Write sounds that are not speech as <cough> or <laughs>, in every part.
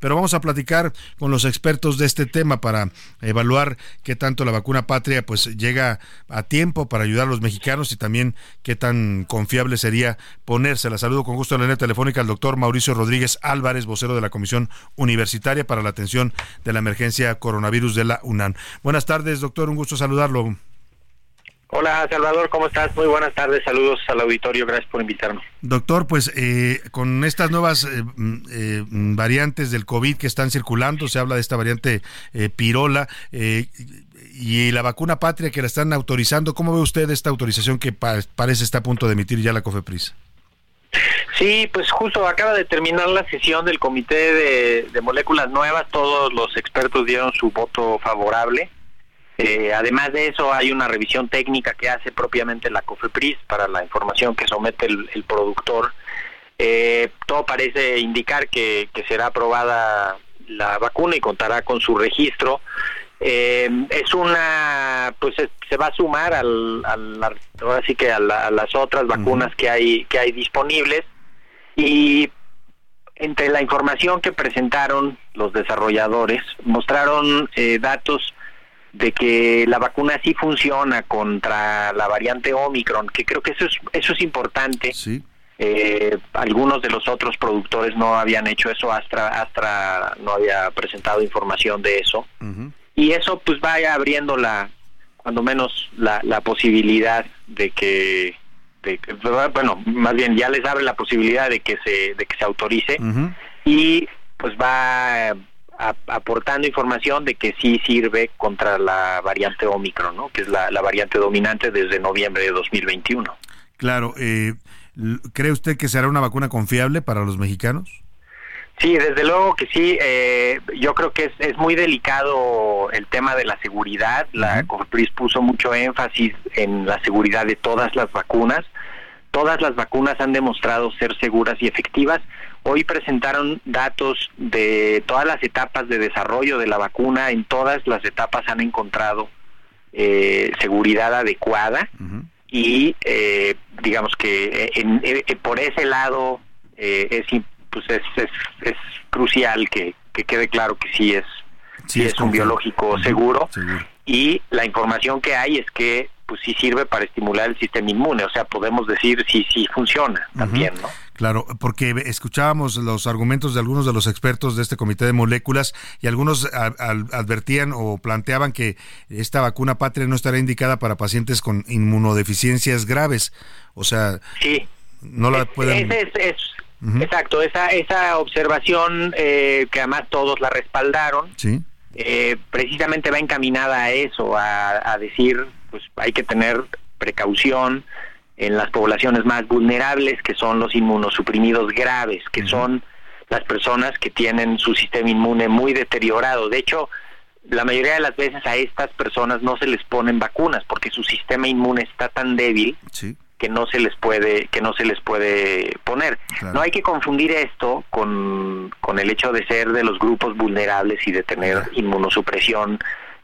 Pero vamos a platicar con los expertos de este tema para evaluar qué tanto la vacuna patria pues llega a tiempo para ayudar a los mexicanos y también qué tan confiable sería ponérsela. Saludo con gusto en la línea telefónica al doctor Mauricio Rodríguez Álvarez, vocero de la Comisión Universitaria para la Atención de la Emergencia Coronavirus de la UNAM. Buenas tardes, doctor, un gusto saludarlo. Hola Salvador, ¿cómo estás? Muy buenas tardes, saludos al auditorio, gracias por invitarnos. Doctor, pues eh, con estas nuevas eh, mm, eh, variantes del COVID que están circulando, se habla de esta variante pirola y la vacuna patria que la están autorizando, ¿cómo ve usted esta autorización que parece está a punto de emitir ya la COFEPRIS? Sí, pues justo acaba de terminar la sesión del Comité de Moléculas Nuevas, todos los expertos dieron su voto favorable eh, además de eso, hay una revisión técnica que hace propiamente la COFEPRIS para la información que somete el, productor. Eh, todo parece indicar que, será aprobada la vacuna y contará con su registro. Eh, es una, pues se va a sumar al, ahora sí que a, las otras vacunas que hay que hay disponibles y entre la información que presentaron los desarrolladores mostraron datos de que la vacuna sí funciona contra la variante Omicron, que creo que eso es, eso es importante. Eh, algunos de los otros productores no habían hecho eso, Astra, Astra no había presentado información de eso. Y eso pues vaya abriendo la, cuando menos la, la posibilidad de que, de, bueno, más bien ya les abre la posibilidad de que se, de que se autorice y pues va aportando información de que sí sirve contra la variante Omicron, ¿no? que es la, variante dominante desde noviembre de 2021. Claro, eh, ¿cree usted que será una vacuna confiable para los mexicanos? Sí, desde luego que sí. Eh, yo creo que es, es, muy delicado el tema de la seguridad. La COFEPRIS puso mucho énfasis en la seguridad de todas las vacunas. Todas las vacunas han demostrado ser seguras y efectivas. Hoy presentaron datos de todas las etapas de desarrollo de la vacuna. En todas las etapas han encontrado eh, seguridad adecuada y eh, digamos que eh, por ese lado es, pues es, es, crucial que, quede claro que sí es, sí, es, un biológico seguro. Y la información que hay es que pues sí sirve para estimular el sistema inmune, o sea, podemos decir si sí, sí funciona también, ¿no? Claro, porque escuchábamos los argumentos de algunos de los expertos de este comité de moléculas y algunos advertían o planteaban que esta vacuna patria no estará indicada para pacientes con inmunodeficiencias graves, o sea, sí. no la pueden... Es, Exacto, esa, esa observación eh, que además todos la respaldaron, sí. Eh, precisamente va encaminada a eso, a, a decir pues hay que tener precaución en las poblaciones más vulnerables, que son los inmunosuprimidos graves, que son las personas que tienen su sistema inmune muy deteriorado. De hecho, la mayoría de las veces a estas personas no se les ponen vacunas porque su sistema inmune está tan débil que no se les puede que no se les puede poner. No hay que confundir esto con, con el hecho de ser de los grupos vulnerables y de tener inmunosupresión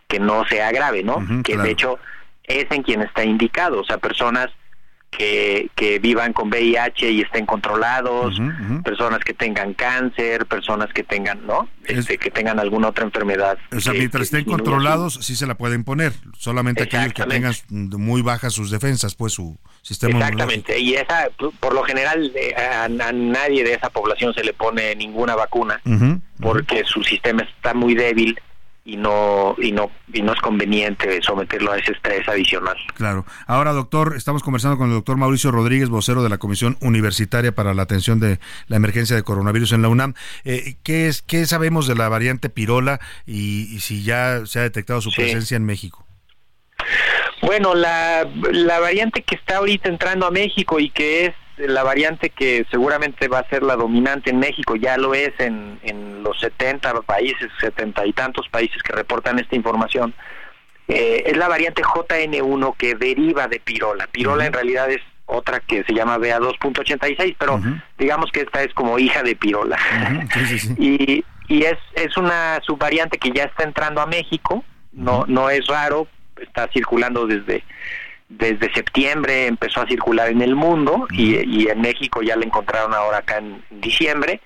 que no sea grave, ¿no? que de hecho es en quien está indicado, o sea, personas que, que vivan con VIH y estén controlados, personas que tengan cáncer, personas que tengan, ¿no? Este, que tengan alguna otra enfermedad. O sea, mientras estén controlados, sí se la pueden poner, solamente aquellos que tengan muy bajas sus defensas, pues su sistema Exactamente, y esa, por lo general, eh, a, nadie de esa población se le pone ninguna vacuna, porque su sistema está muy débil y no y no y no es conveniente someterlo a ese estrés adicional. Claro. Ahora, doctor, estamos conversando con el doctor Mauricio Rodríguez, vocero de la Comisión Universitaria para la Atención de la Emergencia de Coronavirus en la UNAM. Eh, ¿qué, es, ¿Qué sabemos de la variante Pirola y, si ya se ha detectado su presencia en México? Bueno, la, la variante que está ahorita entrando a México y que es la variante que seguramente va a ser la dominante en México, ya lo es en, en los 70 países, 70 y tantos países que reportan esta información, eh, es la variante JN1 que deriva de pirola. Pirola en realidad es otra que se llama BA2.86, pero digamos que esta es como hija de pirola. <laughs> y y es, es una subvariante que ya está entrando a México, no, no es raro, está circulando desde desde septiembre empezó a circular en el mundo y, y, en México ya la encontraron ahora acá en diciembre.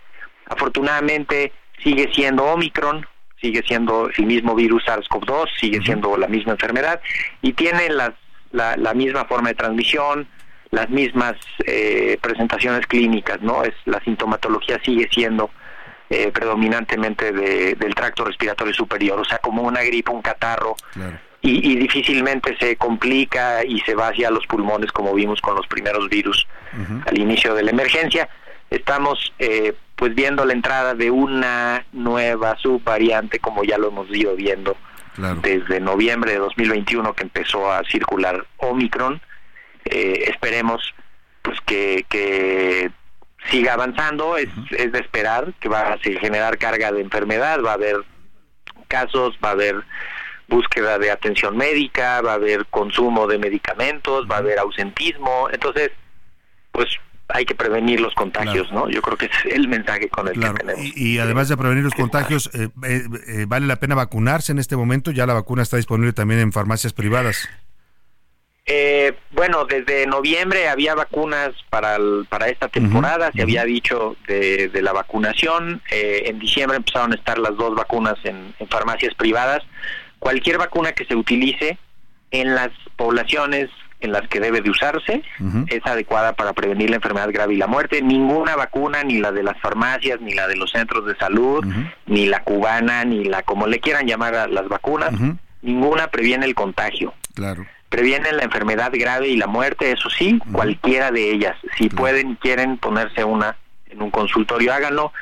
Afortunadamente sigue siendo Omicron, sigue siendo el mismo virus SARS-CoV-2, sigue siendo la misma enfermedad y tiene las, la, la misma forma de transmisión, las mismas eh, presentaciones clínicas, ¿no? Es la sintomatología sigue siendo eh, predominantemente de, del tracto respiratorio superior, o sea, como una gripe, un catarro, y, difícilmente se complica y se va hacia los pulmones como vimos con los primeros virus al inicio de la emergencia. Estamos eh, pues viendo la entrada de una nueva subvariante como ya lo hemos ido viendo desde noviembre de 2021 que empezó a circular Omicron. Eh, esperemos pues que, que siga avanzando, es, es de esperar que va a generar carga de enfermedad, va a haber casos, va a haber búsqueda de atención médica, va a haber consumo de medicamentos, va a haber ausentismo, entonces, pues hay que prevenir los contagios, ¿no? Yo creo que es el mensaje con el que tenemos. Y, además de prevenir los contagios, eh, eh, eh, ¿vale la pena vacunarse en este momento? Ya la vacuna está disponible también en farmacias privadas. Eh, bueno, desde noviembre había vacunas para, para esta temporada, se había dicho de, la vacunación, eh, en diciembre empezaron a estar las dos vacunas en, farmacias privadas. Cualquier vacuna que se utilice en las poblaciones en las que debe de usarse es adecuada para prevenir la enfermedad grave y la muerte. Ninguna vacuna, ni la de las farmacias, ni la de los centros de salud, ni la cubana, ni la como le quieran llamar a las vacunas, ninguna previene el contagio. Claro previenen la enfermedad grave y la muerte, eso sí, cualquiera de ellas. Si pueden y quieren ponerse una en un consultorio, háganlo.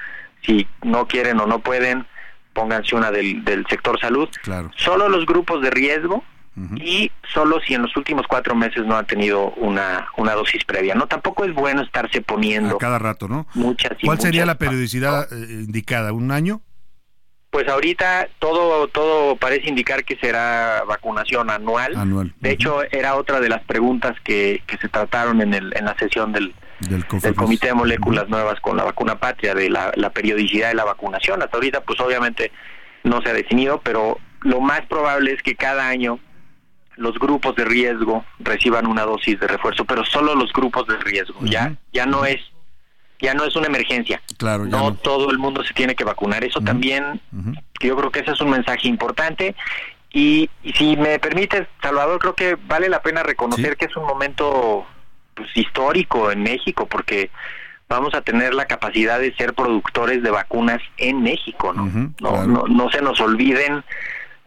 Si no quieren o no pueden, pónganse una del, del sector salud. Claro. Solo los grupos de riesgo y solo si en los últimos cuatro meses no han tenido una, una dosis previa. No, tampoco es bueno estarse poniendo. A cada rato, ¿no? Muchas. ¿Cuál sería la periodicidad eh, indicada? ¿Un año? Pues ahorita todo todo parece indicar que será vacunación anual. De hecho, era otra de las preguntas que, que se trataron en, el, en la sesión del, del, Comité de Moléculas Nuevas con la vacuna patria, de la, la periodicidad de la vacunación. Hasta ahorita, pues obviamente no se ha definido, pero lo más probable es que cada año los grupos de riesgo reciban una dosis de refuerzo, pero solo los grupos de riesgo. Ya ya no es ya no es una emergencia. Claro, no, todo el mundo se tiene que vacunar. Eso también, yo creo que ese es un mensaje importante. Y, si me permites, Salvador, creo que vale la pena reconocer que es un momento pues, histórico en México, porque vamos a tener la capacidad de ser productores de vacunas en México, ¿no? no, no, no se nos olviden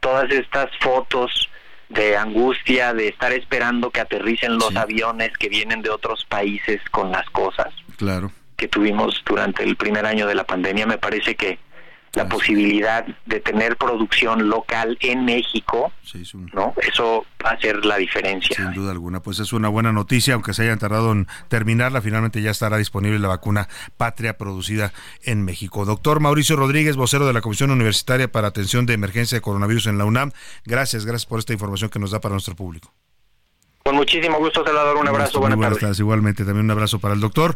todas estas fotos de angustia, de estar esperando que aterricen los aviones que vienen de otros países con las cosas. Claro que tuvimos durante el primer año de la pandemia, me parece que la posibilidad de tener producción local en México, ¿no? Eso va a ser la diferencia. Sin duda alguna, pues es una buena noticia, aunque se hayan tardado en terminarla, finalmente ya estará disponible la vacuna Patria producida en México. Doctor Mauricio Rodríguez, vocero de la Comisión Universitaria para Atención de Emergencia de Coronavirus en la UNAM, gracias, gracias por esta información que nos da para nuestro público. Con muchísimo gusto, Salvador, un abrazo, buenas, buenas tardes. Igualmente, también un abrazo para el doctor.